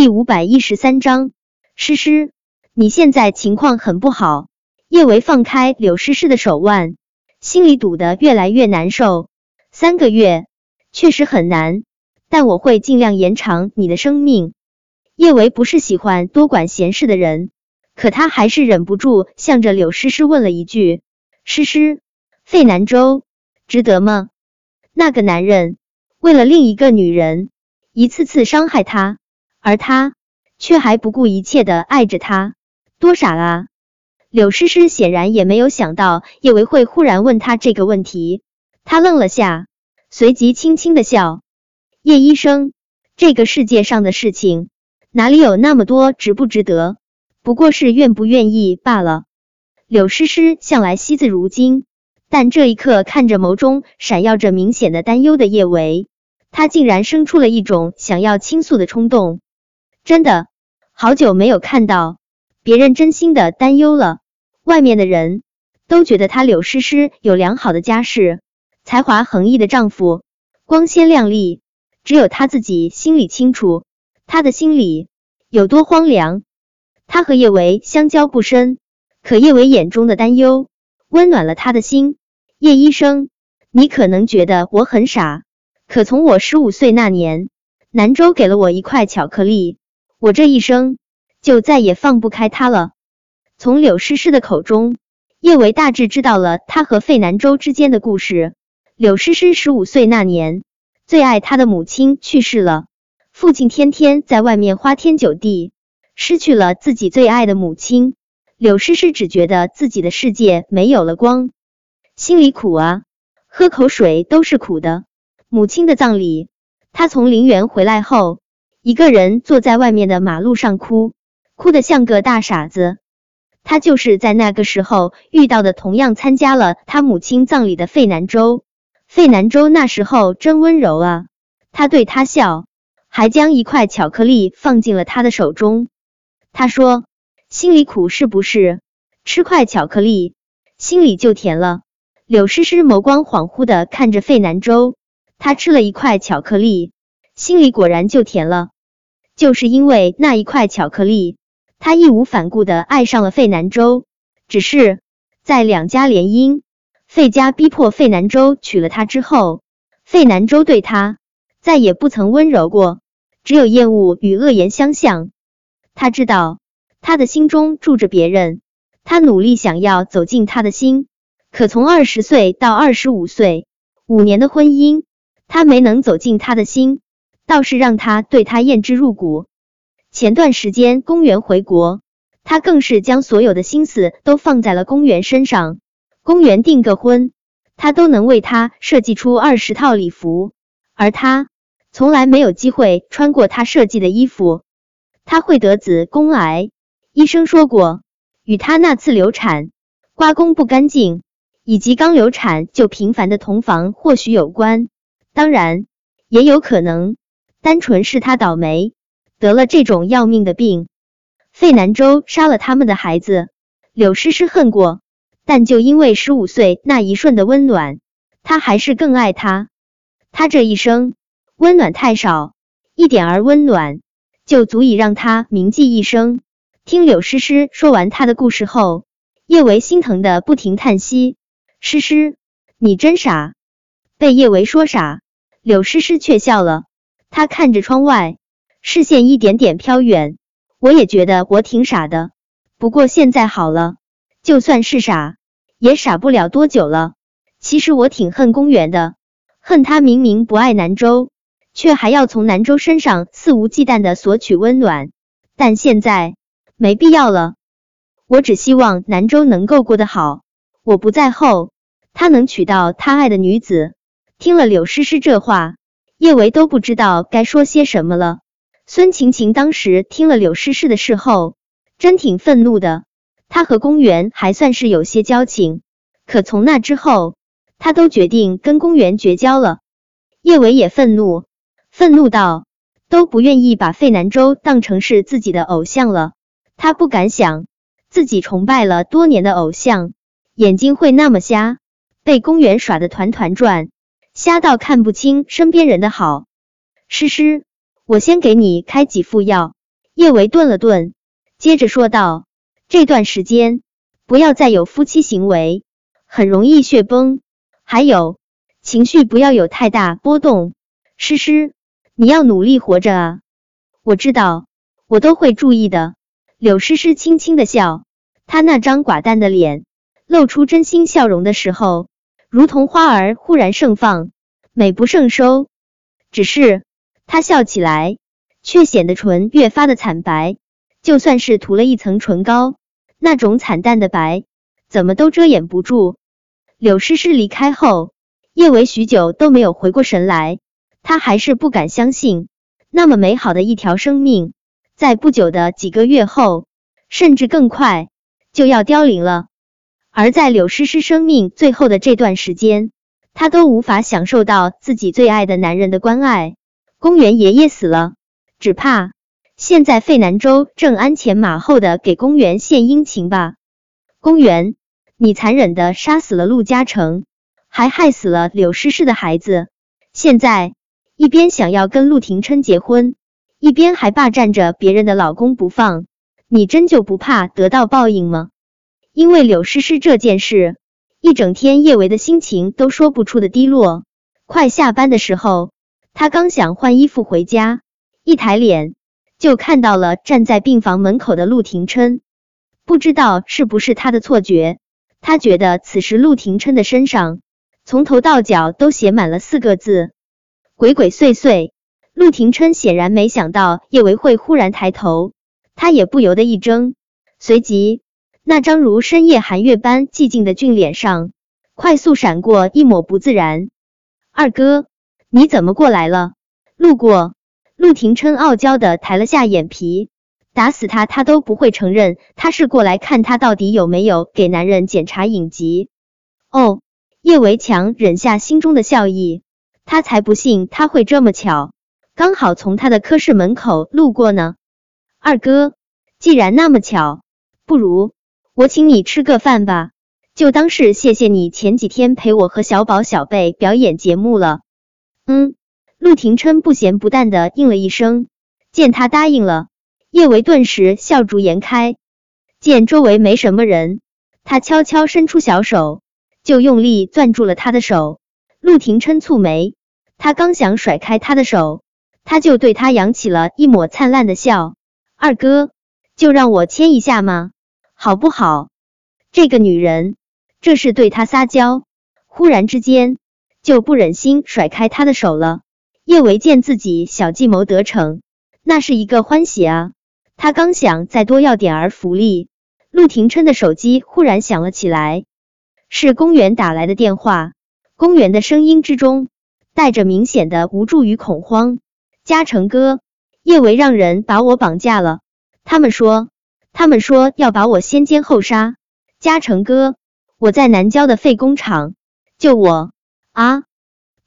第五百一十三章，诗诗，你现在情况很不好。叶维放开柳诗诗的手腕，心里堵得越来越难受。三个月确实很难，但我会尽量延长你的生命。叶维不是喜欢多管闲事的人，可他还是忍不住向着柳诗诗问了一句：“诗诗，费南州值得吗？那个男人为了另一个女人，一次次伤害她。”而他却还不顾一切的爱着他，多傻啊！柳诗诗显然也没有想到叶维会忽然问他这个问题，他愣了下，随即轻轻的笑。叶医生，这个世界上的事情哪里有那么多值不值得？不过是愿不愿意罢了。柳诗诗向来惜字如金，但这一刻看着眸中闪耀着明显的担忧的叶维，他竟然生出了一种想要倾诉的冲动。真的好久没有看到别人真心的担忧了。外面的人都觉得她柳诗诗有良好的家世，才华横溢的丈夫，光鲜亮丽。只有她自己心里清楚，她的心里有多荒凉。她和叶维相交不深，可叶维眼中的担忧温暖了她的心。叶医生，你可能觉得我很傻，可从我十五岁那年，南州给了我一块巧克力。我这一生就再也放不开他了。从柳诗诗的口中，叶维大致知道了他和费南州之间的故事。柳诗诗十五岁那年，最爱她的母亲去世了，父亲天天在外面花天酒地，失去了自己最爱的母亲。柳诗诗只觉得自己的世界没有了光，心里苦啊，喝口水都是苦的。母亲的葬礼，她从陵园回来后。一个人坐在外面的马路上哭，哭得像个大傻子。他就是在那个时候遇到的，同样参加了他母亲葬礼的费南州。费南州那时候真温柔啊，他对他笑，还将一块巧克力放进了他的手中。他说：“心里苦是不是？吃块巧克力，心里就甜了。”柳诗诗眸光恍惚的看着费南州，他吃了一块巧克力。心里果然就甜了，就是因为那一块巧克力，他义无反顾的爱上了费南州。只是在两家联姻，费家逼迫费南州娶了她之后，费南州对他再也不曾温柔过，只有厌恶与恶言相向。他知道他的心中住着别人，他努力想要走进他的心，可从二十岁到二十五岁五年的婚姻，他没能走进他的心。倒是让他对他厌之入骨。前段时间公园回国，他更是将所有的心思都放在了公园身上。公园订个婚，他都能为他设计出二十套礼服，而他从来没有机会穿过他设计的衣服。他会得子宫癌，医生说过，与他那次流产、刮宫不干净，以及刚流产就频繁的同房或许有关。当然，也有可能。单纯是他倒霉，得了这种要命的病。费南州杀了他们的孩子，柳诗诗恨过，但就因为十五岁那一瞬的温暖，他还是更爱他。他这一生温暖太少，一点儿温暖就足以让他铭记一生。听柳诗诗说完他的故事后，叶维心疼的不停叹息：“诗诗，你真傻。”被叶维说傻，柳诗诗却笑了。他看着窗外，视线一点点飘远。我也觉得我挺傻的，不过现在好了，就算是傻，也傻不了多久了。其实我挺恨公园的，恨他明明不爱南州，却还要从南州身上肆无忌惮的索取温暖。但现在没必要了，我只希望南州能够过得好。我不在后，他能娶到他爱的女子。听了柳诗诗这话。叶维都不知道该说些什么了。孙晴晴当时听了柳诗诗的事后，真挺愤怒的。她和公园还算是有些交情，可从那之后，她都决定跟公园绝交了。叶维也愤怒，愤怒到都不愿意把费南州当成是自己的偶像了。他不敢想，自己崇拜了多年的偶像，眼睛会那么瞎，被公园耍得团团转。瞎到看不清身边人的好，诗诗，我先给你开几副药。叶维顿了顿，接着说道：“这段时间不要再有夫妻行为，很容易血崩。还有情绪不要有太大波动。诗诗，你要努力活着啊！我知道，我都会注意的。”柳诗诗轻轻的笑，她那张寡淡的脸露出真心笑容的时候，如同花儿忽然盛放，美不胜收。只是她笑起来。却显得唇越发的惨白，就算是涂了一层唇膏，那种惨淡的白，怎么都遮掩不住。柳诗诗离开后，叶维许久都没有回过神来，他还是不敢相信，那么美好的一条生命，在不久的几个月后，甚至更快，就要凋零了。而在柳诗诗生命最后的这段时间，她都无法享受到自己最爱的男人的关爱。公园爷爷死了。只怕现在费南州正鞍前马后的给公园献殷勤吧。公园，你残忍的杀死了陆嘉诚，还害死了柳诗诗的孩子，现在一边想要跟陆廷琛结婚，一边还霸占着别人的老公不放，你真就不怕得到报应吗？因为柳诗诗这件事，一整天叶维的心情都说不出的低落。快下班的时候，他刚想换衣服回家。一抬脸就看到了站在病房门口的陆廷琛，不知道是不是他的错觉，他觉得此时陆廷琛的身上从头到脚都写满了四个字“鬼鬼祟祟”。陆廷琛显然没想到叶维会忽然抬头，他也不由得一怔，随即那张如深夜寒月般寂静的俊脸上快速闪过一抹不自然。二哥，你怎么过来了？路过。陆廷琛傲娇的抬了下眼皮，打死他他都不会承认他是过来看他到底有没有给男人检查隐疾。哦，叶维强忍下心中的笑意，他才不信他会这么巧，刚好从他的科室门口路过呢。二哥，既然那么巧，不如我请你吃个饭吧，就当是谢谢你前几天陪我和小宝小贝表演节目了。嗯。陆廷琛不咸不淡的应了一声，见他答应了，叶维顿时笑逐颜开。见周围没什么人，他悄悄伸出小手，就用力攥住了他的手。陆廷琛蹙眉，他刚想甩开他的手，他就对他扬起了一抹灿烂的笑。二哥，就让我牵一下吗？好不好？这个女人，这是对他撒娇。忽然之间，就不忍心甩开他的手了。叶维见自己小计谋得逞，那是一个欢喜啊！他刚想再多要点儿福利，陆廷琛的手机忽然响了起来，是公园打来的电话。公园的声音之中带着明显的无助与恐慌。嘉诚哥，叶维让人把我绑架了，他们说，他们说要把我先奸后杀。嘉诚哥，我在南郊的废工厂，救我啊！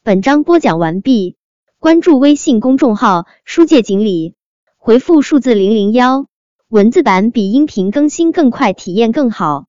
本章播讲完毕。关注微信公众号“书界锦鲤”，回复数字零零幺，文字版比音频更新更快，体验更好。